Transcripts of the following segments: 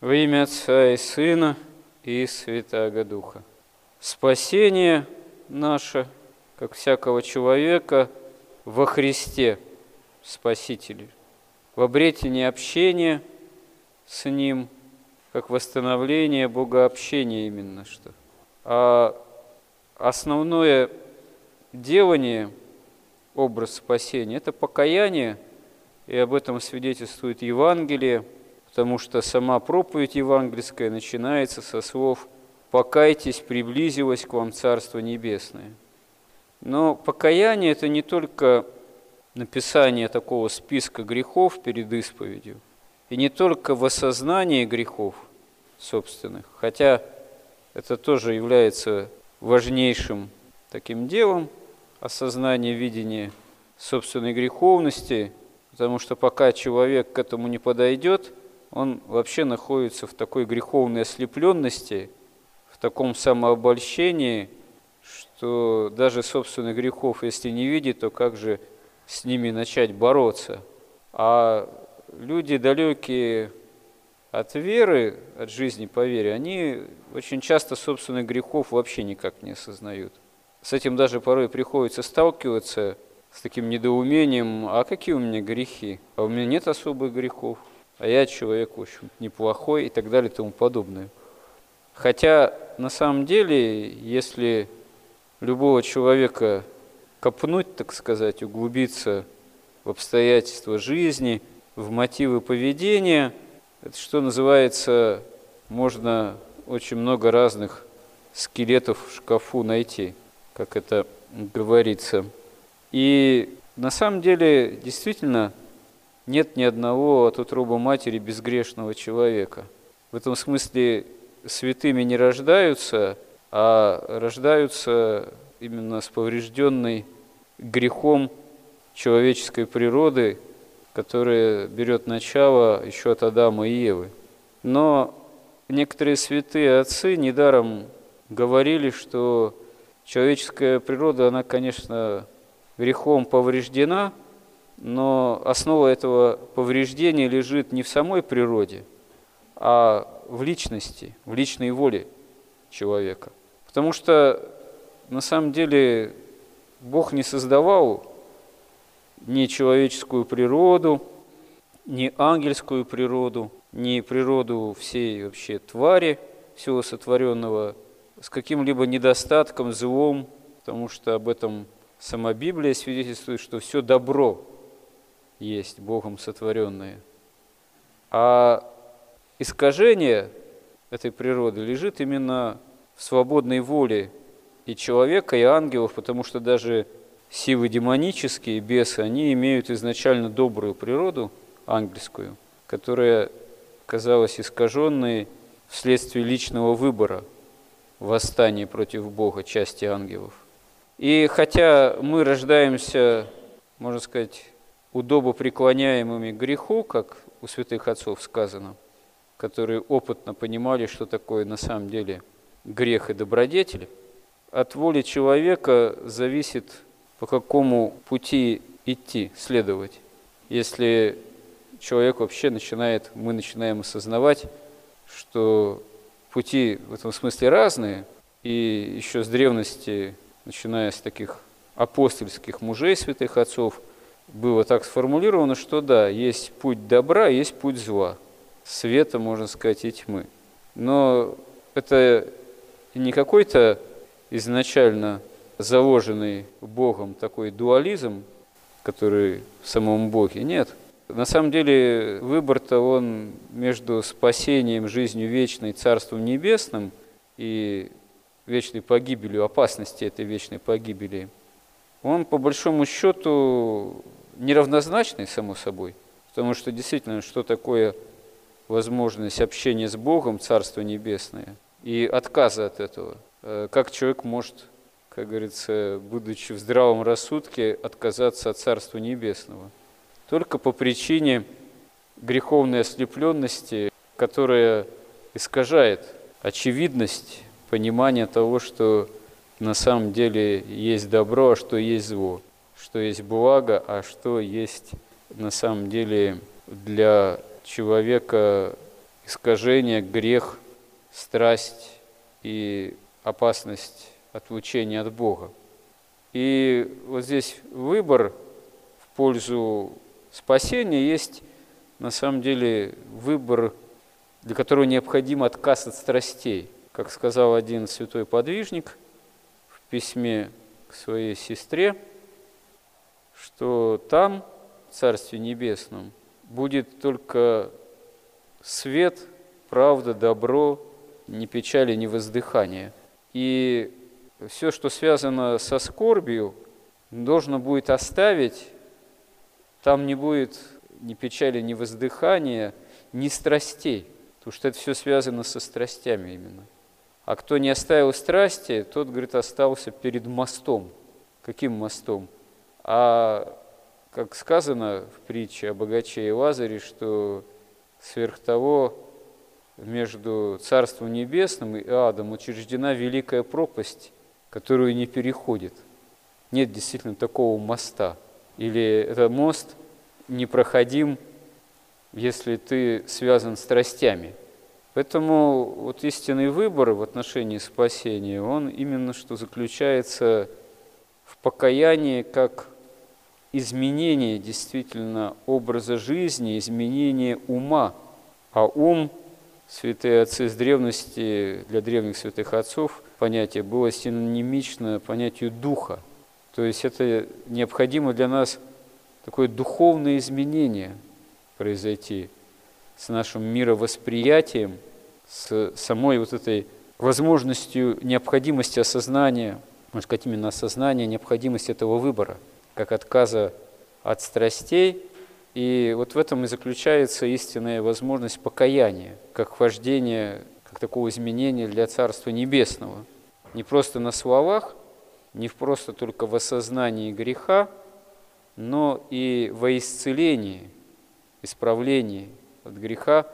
Во имя Отца и Сына и Святаго Духа. Спасение наше, как всякого человека, во Христе Спасителе, в обретении общения с Ним, как восстановление богообщения именно что. А основное делание, образ спасения, это покаяние, и об этом свидетельствует Евангелие – потому что сама проповедь евангельская начинается со слов «покайтесь, приблизилось к вам Царство Небесное». Но покаяние – это не только написание такого списка грехов перед исповедью, и не только в осознании грехов собственных, хотя это тоже является важнейшим таким делом, осознание видения собственной греховности, потому что пока человек к этому не подойдет – он вообще находится в такой греховной ослепленности, в таком самообольщении, что даже собственных грехов, если не видит, то как же с ними начать бороться? А люди, далекие от веры, от жизни по вере, они очень часто собственных грехов вообще никак не осознают. С этим даже порой приходится сталкиваться с таким недоумением, а какие у меня грехи? А у меня нет особых грехов а я человек, в общем, неплохой и так далее и тому подобное. Хотя на самом деле, если любого человека копнуть, так сказать, углубиться в обстоятельства жизни, в мотивы поведения, это что называется, можно очень много разных скелетов в шкафу найти, как это говорится. И на самом деле, действительно, нет ни одного от утробы матери безгрешного человека. В этом смысле святыми не рождаются, а рождаются именно с поврежденной грехом человеческой природы, которая берет начало еще от Адама и Евы. Но некоторые святые отцы недаром говорили, что человеческая природа, она, конечно, грехом повреждена – но основа этого повреждения лежит не в самой природе, а в личности, в личной воле человека. Потому что на самом деле Бог не создавал ни человеческую природу, ни ангельскую природу, ни природу всей вообще твари, всего сотворенного, с каким-либо недостатком, злом, потому что об этом сама Библия свидетельствует, что все добро есть Богом сотворенные. А искажение этой природы лежит именно в свободной воле и человека, и ангелов, потому что даже силы демонические, бесы, они имеют изначально добрую природу, ангельскую, которая казалась искаженной вследствие личного выбора, восстания против Бога части ангелов. И хотя мы рождаемся, можно сказать, удобо преклоняемыми греху, как у святых отцов сказано, которые опытно понимали, что такое на самом деле грех и добродетель, от воли человека зависит, по какому пути идти, следовать. Если человек вообще начинает, мы начинаем осознавать, что пути в этом смысле разные, и еще с древности, начиная с таких апостольских мужей, святых отцов – было так сформулировано, что да, есть путь добра, есть путь зла, света, можно сказать, и тьмы. Но это не какой-то изначально заложенный Богом такой дуализм, который в самом Боге, нет. На самом деле выбор-то он между спасением, жизнью вечной, Царством Небесным и вечной погибелью, опасности этой вечной погибели, он по большому счету неравнозначный, само собой, потому что действительно, что такое возможность общения с Богом, Царство Небесное, и отказа от этого. Э, как человек может, как говорится, будучи в здравом рассудке, отказаться от Царства Небесного? Только по причине греховной ослепленности, которая искажает очевидность понимания того, что на самом деле есть добро, а что есть зло что есть благо, а что есть на самом деле для человека искажение, грех, страсть и опасность отлучения от Бога. И вот здесь выбор в пользу спасения есть на самом деле выбор, для которого необходим отказ от страстей. Как сказал один святой подвижник в письме к своей сестре, что там, в Царстве Небесном, будет только свет, правда, добро, ни печали, ни воздыхания. И все, что связано со скорбью, должно будет оставить, там не будет ни печали, ни воздыхания, ни страстей, потому что это все связано со страстями именно. А кто не оставил страсти, тот, говорит, остался перед мостом. Каким мостом? А как сказано в притче о богаче и Лазаре, что сверх того между Царством Небесным и Адом учреждена великая пропасть, которую не переходит. Нет действительно такого моста. Или этот мост непроходим, если ты связан страстями. Поэтому вот истинный выбор в отношении спасения, он именно что заключается в покаянии как изменение действительно образа жизни, изменение ума. А ум, святые отцы с древности, для древних святых отцов, понятие было синонимично понятию духа. То есть это необходимо для нас такое духовное изменение произойти с нашим мировосприятием, с самой вот этой возможностью, необходимости осознания, можно сказать, именно осознания необходимости этого выбора – как отказа от страстей. И вот в этом и заключается истинная возможность покаяния, как вхождение, как такого изменения для Царства Небесного. Не просто на словах, не просто только в осознании греха, но и во исцелении, исправлении от греха,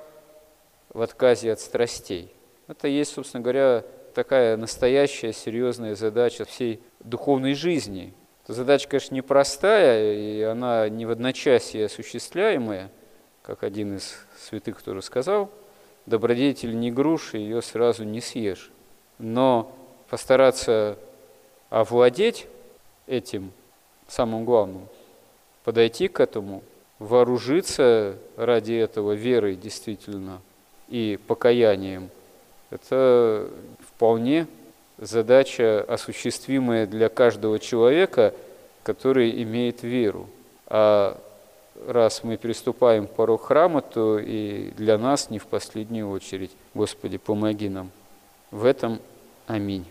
в отказе от страстей. Это есть, собственно говоря, такая настоящая серьезная задача всей духовной жизни – Задача, конечно, непростая, и она не в одночасье осуществляемая, как один из святых тоже сказал, добродетель не груша, ее сразу не съешь. Но постараться овладеть этим, самым главным, подойти к этому, вооружиться ради этого верой действительно и покаянием, это вполне задача, осуществимая для каждого человека, который имеет веру. А раз мы переступаем порог храма, то и для нас не в последнюю очередь. Господи, помоги нам. В этом аминь.